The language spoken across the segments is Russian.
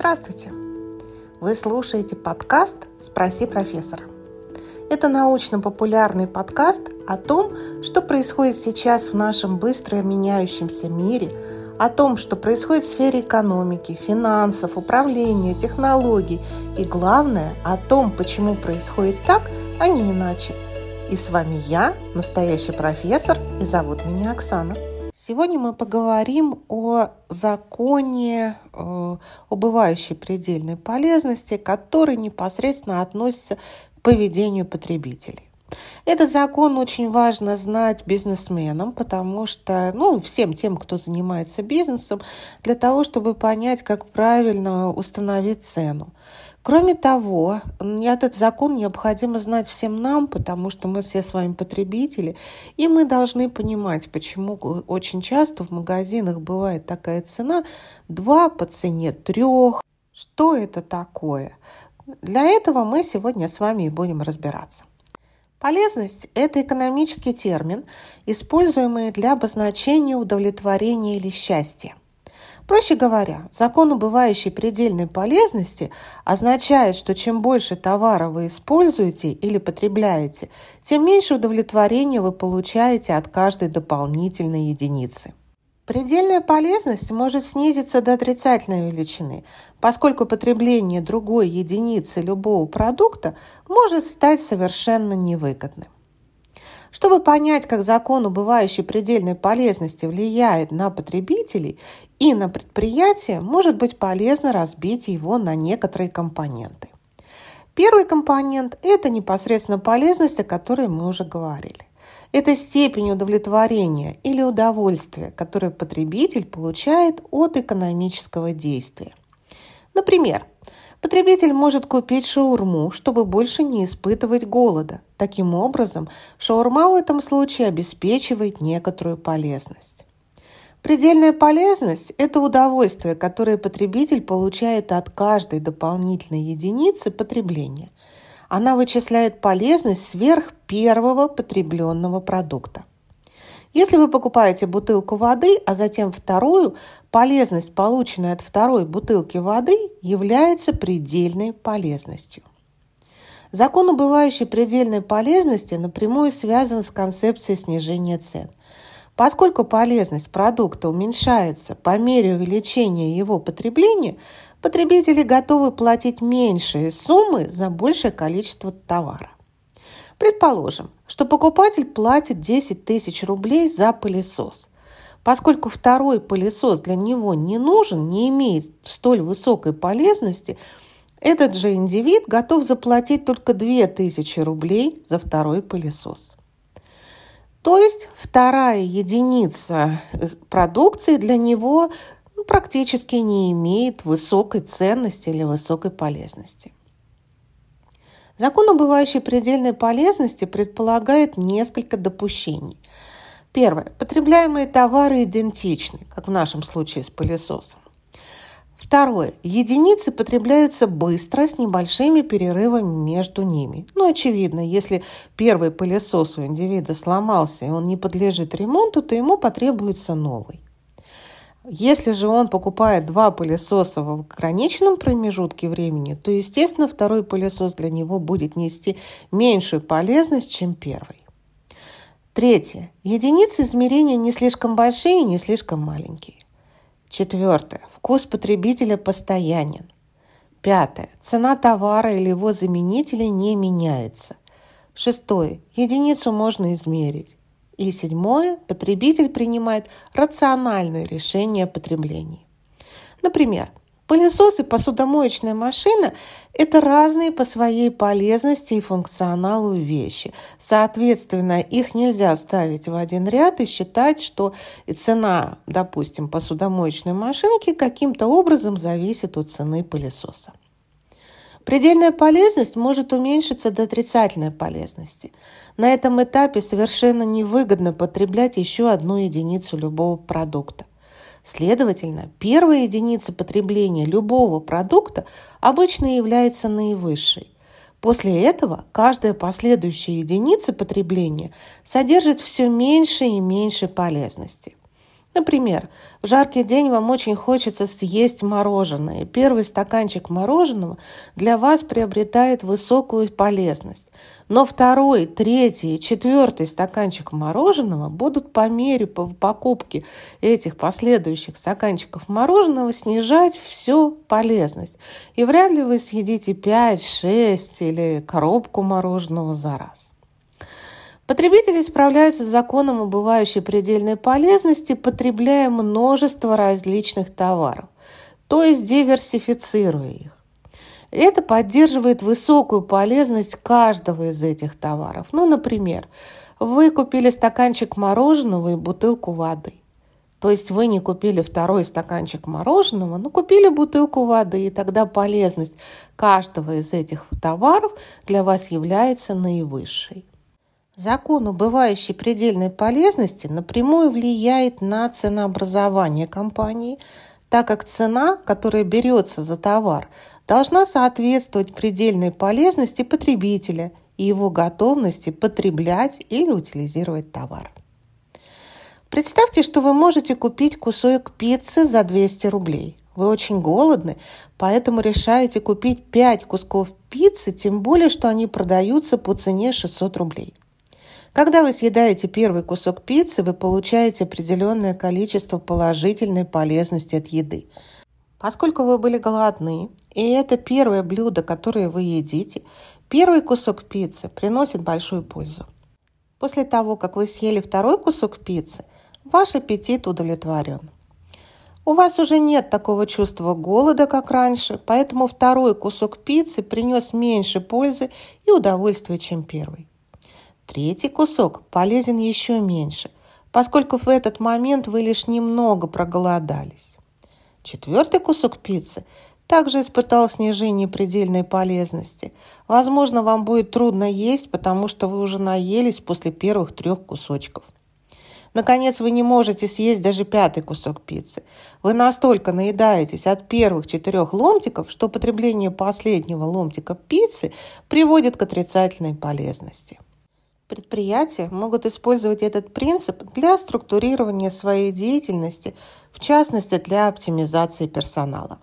Здравствуйте! Вы слушаете подкаст «Спроси профессора». Это научно-популярный подкаст о том, что происходит сейчас в нашем быстро меняющемся мире, о том, что происходит в сфере экономики, финансов, управления, технологий и, главное, о том, почему происходит так, а не иначе. И с вами я, настоящий профессор, и зовут меня Оксана. Сегодня мы поговорим о законе э, убывающей предельной полезности, который непосредственно относится к поведению потребителей. Этот закон очень важно знать бизнесменам, потому что, ну, всем тем, кто занимается бизнесом, для того, чтобы понять, как правильно установить цену. Кроме того, этот закон необходимо знать всем нам, потому что мы все с вами потребители, и мы должны понимать, почему очень часто в магазинах бывает такая цена 2 по цене 3. Что это такое? Для этого мы сегодня с вами и будем разбираться. Полезность – это экономический термин, используемый для обозначения удовлетворения или счастья. Проще говоря, закон убывающей предельной полезности означает, что чем больше товара вы используете или потребляете, тем меньше удовлетворения вы получаете от каждой дополнительной единицы. Предельная полезность может снизиться до отрицательной величины, поскольку потребление другой единицы любого продукта может стать совершенно невыгодным. Чтобы понять, как закон убывающей предельной полезности влияет на потребителей и на предприятие, может быть полезно разбить его на некоторые компоненты. Первый компонент – это непосредственно полезность, о которой мы уже говорили. Это степень удовлетворения или удовольствия, которое потребитель получает от экономического действия. Например, Потребитель может купить шаурму, чтобы больше не испытывать голода. Таким образом, шаурма в этом случае обеспечивает некоторую полезность. Предельная полезность – это удовольствие, которое потребитель получает от каждой дополнительной единицы потребления. Она вычисляет полезность сверх первого потребленного продукта. Если вы покупаете бутылку воды, а затем вторую, полезность, полученная от второй бутылки воды, является предельной полезностью. Закон убывающей предельной полезности напрямую связан с концепцией снижения цен. Поскольку полезность продукта уменьшается по мере увеличения его потребления, потребители готовы платить меньшие суммы за большее количество товара. Предположим, что покупатель платит 10 тысяч рублей за пылесос. Поскольку второй пылесос для него не нужен, не имеет столь высокой полезности, этот же индивид готов заплатить только 2000 рублей за второй пылесос. То есть вторая единица продукции для него ну, практически не имеет высокой ценности или высокой полезности. Закон убывающей предельной полезности предполагает несколько допущений. Первое. Потребляемые товары идентичны, как в нашем случае с пылесосом. Второе. Единицы потребляются быстро, с небольшими перерывами между ними. Ну, очевидно, если первый пылесос у индивида сломался и он не подлежит ремонту, то ему потребуется новый. Если же он покупает два пылесоса в ограниченном промежутке времени, то, естественно, второй пылесос для него будет нести меньшую полезность, чем первый. Третье. Единицы измерения не слишком большие и не слишком маленькие. Четвертое. Вкус потребителя постоянен. Пятое. Цена товара или его заменителя не меняется. Шестое. Единицу можно измерить. И седьмое, потребитель принимает рациональное решение о потреблении. Например, Пылесос и посудомоечная машина – это разные по своей полезности и функционалу вещи. Соответственно, их нельзя ставить в один ряд и считать, что цена, допустим, посудомоечной машинки каким-то образом зависит от цены пылесоса. Предельная полезность может уменьшиться до отрицательной полезности. На этом этапе совершенно невыгодно потреблять еще одну единицу любого продукта. Следовательно, первая единица потребления любого продукта обычно является наивысшей. После этого каждая последующая единица потребления содержит все меньше и меньше полезности. Например, в жаркий день вам очень хочется съесть мороженое. Первый стаканчик мороженого для вас приобретает высокую полезность. Но второй, третий четвертый стаканчик мороженого будут по мере покупки этих последующих стаканчиков мороженого снижать всю полезность. И вряд ли вы съедите 5, 6 или коробку мороженого за раз. Потребители справляются с законом убывающей предельной полезности, потребляя множество различных товаров, то есть диверсифицируя их. Это поддерживает высокую полезность каждого из этих товаров. Ну, например, вы купили стаканчик мороженого и бутылку воды. То есть вы не купили второй стаканчик мороженого, но купили бутылку воды, и тогда полезность каждого из этих товаров для вас является наивысшей. Закон убывающей предельной полезности напрямую влияет на ценообразование компании, так как цена, которая берется за товар, должна соответствовать предельной полезности потребителя и его готовности потреблять или утилизировать товар. Представьте, что вы можете купить кусок пиццы за 200 рублей. Вы очень голодны, поэтому решаете купить 5 кусков пиццы, тем более, что они продаются по цене 600 рублей. Когда вы съедаете первый кусок пиццы, вы получаете определенное количество положительной полезности от еды. Поскольку вы были голодны, и это первое блюдо, которое вы едите, первый кусок пиццы приносит большую пользу. После того, как вы съели второй кусок пиццы, ваш аппетит удовлетворен. У вас уже нет такого чувства голода, как раньше, поэтому второй кусок пиццы принес меньше пользы и удовольствия, чем первый. Третий кусок полезен еще меньше, поскольку в этот момент вы лишь немного проголодались. Четвертый кусок пиццы также испытал снижение предельной полезности. Возможно, вам будет трудно есть, потому что вы уже наелись после первых трех кусочков. Наконец, вы не можете съесть даже пятый кусок пиццы. Вы настолько наедаетесь от первых четырех ломтиков, что потребление последнего ломтика пиццы приводит к отрицательной полезности. Предприятия могут использовать этот принцип для структурирования своей деятельности, в частности для оптимизации персонала.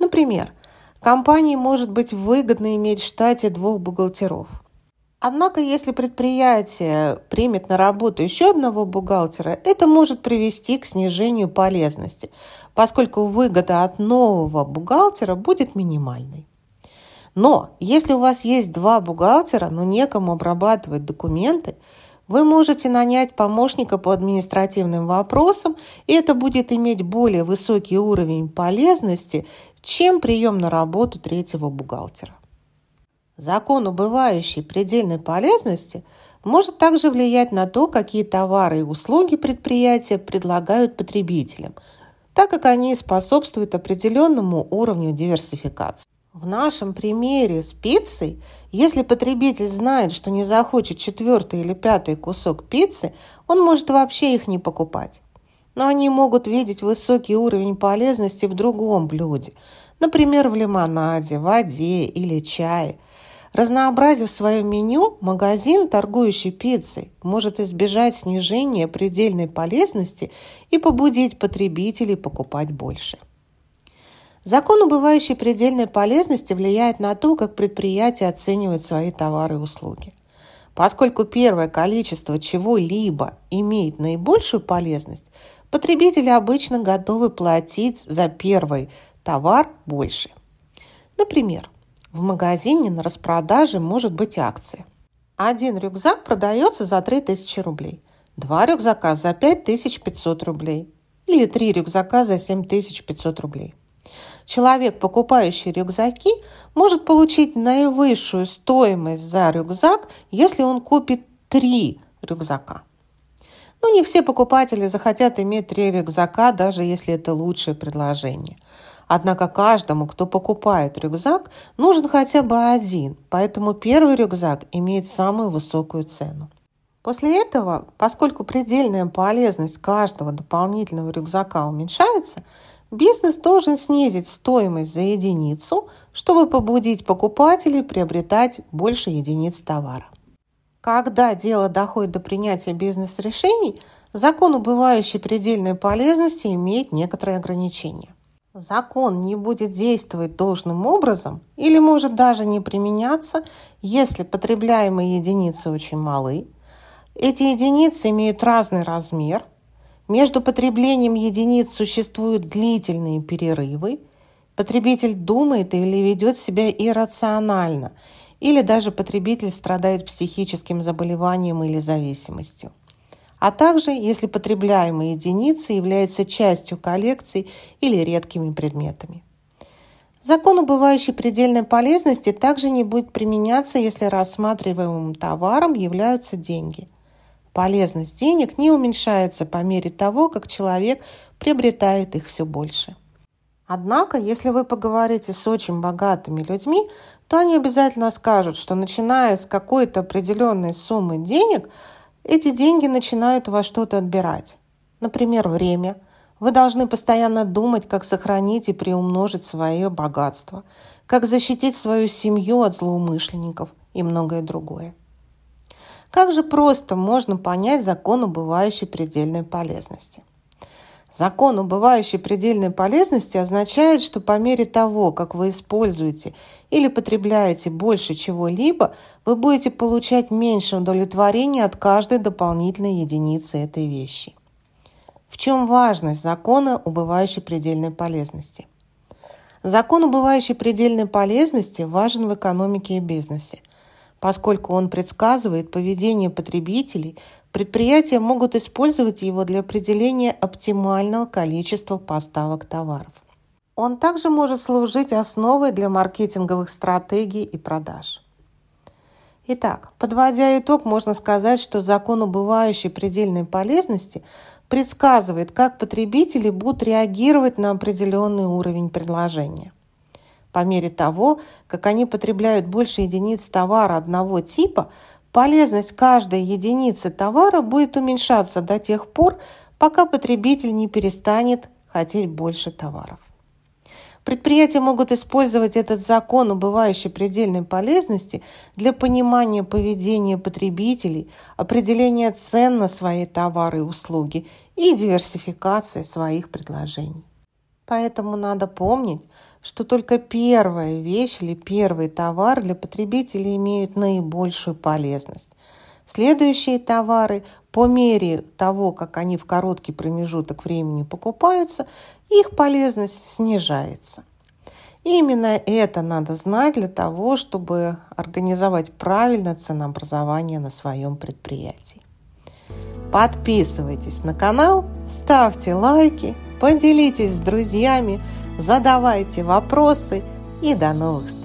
Например, компании может быть выгодно иметь в штате двух бухгалтеров. Однако, если предприятие примет на работу еще одного бухгалтера, это может привести к снижению полезности, поскольку выгода от нового бухгалтера будет минимальной. Но если у вас есть два бухгалтера, но некому обрабатывать документы, вы можете нанять помощника по административным вопросам, и это будет иметь более высокий уровень полезности, чем прием на работу третьего бухгалтера. Закон убывающей предельной полезности может также влиять на то, какие товары и услуги предприятия предлагают потребителям, так как они способствуют определенному уровню диверсификации. В нашем примере с пиццей, если потребитель знает, что не захочет четвертый или пятый кусок пиццы, он может вообще их не покупать. Но они могут видеть высокий уровень полезности в другом блюде, например, в лимонаде, воде или чае. Разнообразив свое меню, магазин, торгующий пиццей, может избежать снижения предельной полезности и побудить потребителей покупать больше. Закон убывающей предельной полезности влияет на то, как предприятие оценивает свои товары и услуги. Поскольку первое количество чего-либо имеет наибольшую полезность, потребители обычно готовы платить за первый товар больше. Например, в магазине на распродаже может быть акция. Один рюкзак продается за 3000 рублей, два рюкзака за 5500 рублей или три рюкзака за 7500 рублей. Человек, покупающий рюкзаки, может получить наивысшую стоимость за рюкзак, если он купит три рюкзака. Но не все покупатели захотят иметь три рюкзака, даже если это лучшее предложение. Однако каждому, кто покупает рюкзак, нужен хотя бы один, поэтому первый рюкзак имеет самую высокую цену. После этого, поскольку предельная полезность каждого дополнительного рюкзака уменьшается, Бизнес должен снизить стоимость за единицу, чтобы побудить покупателей приобретать больше единиц товара. Когда дело доходит до принятия бизнес-решений, закон убывающей предельной полезности имеет некоторые ограничения. Закон не будет действовать должным образом или может даже не применяться, если потребляемые единицы очень малы. Эти единицы имеют разный размер. Между потреблением единиц существуют длительные перерывы. Потребитель думает или ведет себя иррационально, или даже потребитель страдает психическим заболеванием или зависимостью а также если потребляемые единицы являются частью коллекции или редкими предметами. Закон убывающей предельной полезности также не будет применяться, если рассматриваемым товаром являются деньги. Полезность денег не уменьшается по мере того, как человек приобретает их все больше. Однако, если вы поговорите с очень богатыми людьми, то они обязательно скажут, что начиная с какой-то определенной суммы денег – эти деньги начинают во что-то отбирать. Например, время. Вы должны постоянно думать, как сохранить и приумножить свое богатство, как защитить свою семью от злоумышленников и многое другое. Как же просто можно понять закон убывающей предельной полезности? Закон убывающей предельной полезности означает, что по мере того, как вы используете или потребляете больше чего-либо, вы будете получать меньше удовлетворения от каждой дополнительной единицы этой вещи. В чем важность закона убывающей предельной полезности? Закон убывающей предельной полезности важен в экономике и бизнесе, поскольку он предсказывает поведение потребителей Предприятия могут использовать его для определения оптимального количества поставок товаров. Он также может служить основой для маркетинговых стратегий и продаж. Итак, подводя итог, можно сказать, что закон убывающей предельной полезности предсказывает, как потребители будут реагировать на определенный уровень предложения. По мере того, как они потребляют больше единиц товара одного типа, Полезность каждой единицы товара будет уменьшаться до тех пор, пока потребитель не перестанет хотеть больше товаров. Предприятия могут использовать этот закон убывающей предельной полезности для понимания поведения потребителей, определения цен на свои товары и услуги и диверсификации своих предложений. Поэтому надо помнить, что только первая вещь или первый товар для потребителей имеют наибольшую полезность. Следующие товары, по мере того, как они в короткий промежуток времени покупаются, их полезность снижается. И именно это надо знать для того, чтобы организовать правильно ценообразование на своем предприятии. Подписывайтесь на канал, ставьте лайки, поделитесь с друзьями – задавайте вопросы и до новых встреч!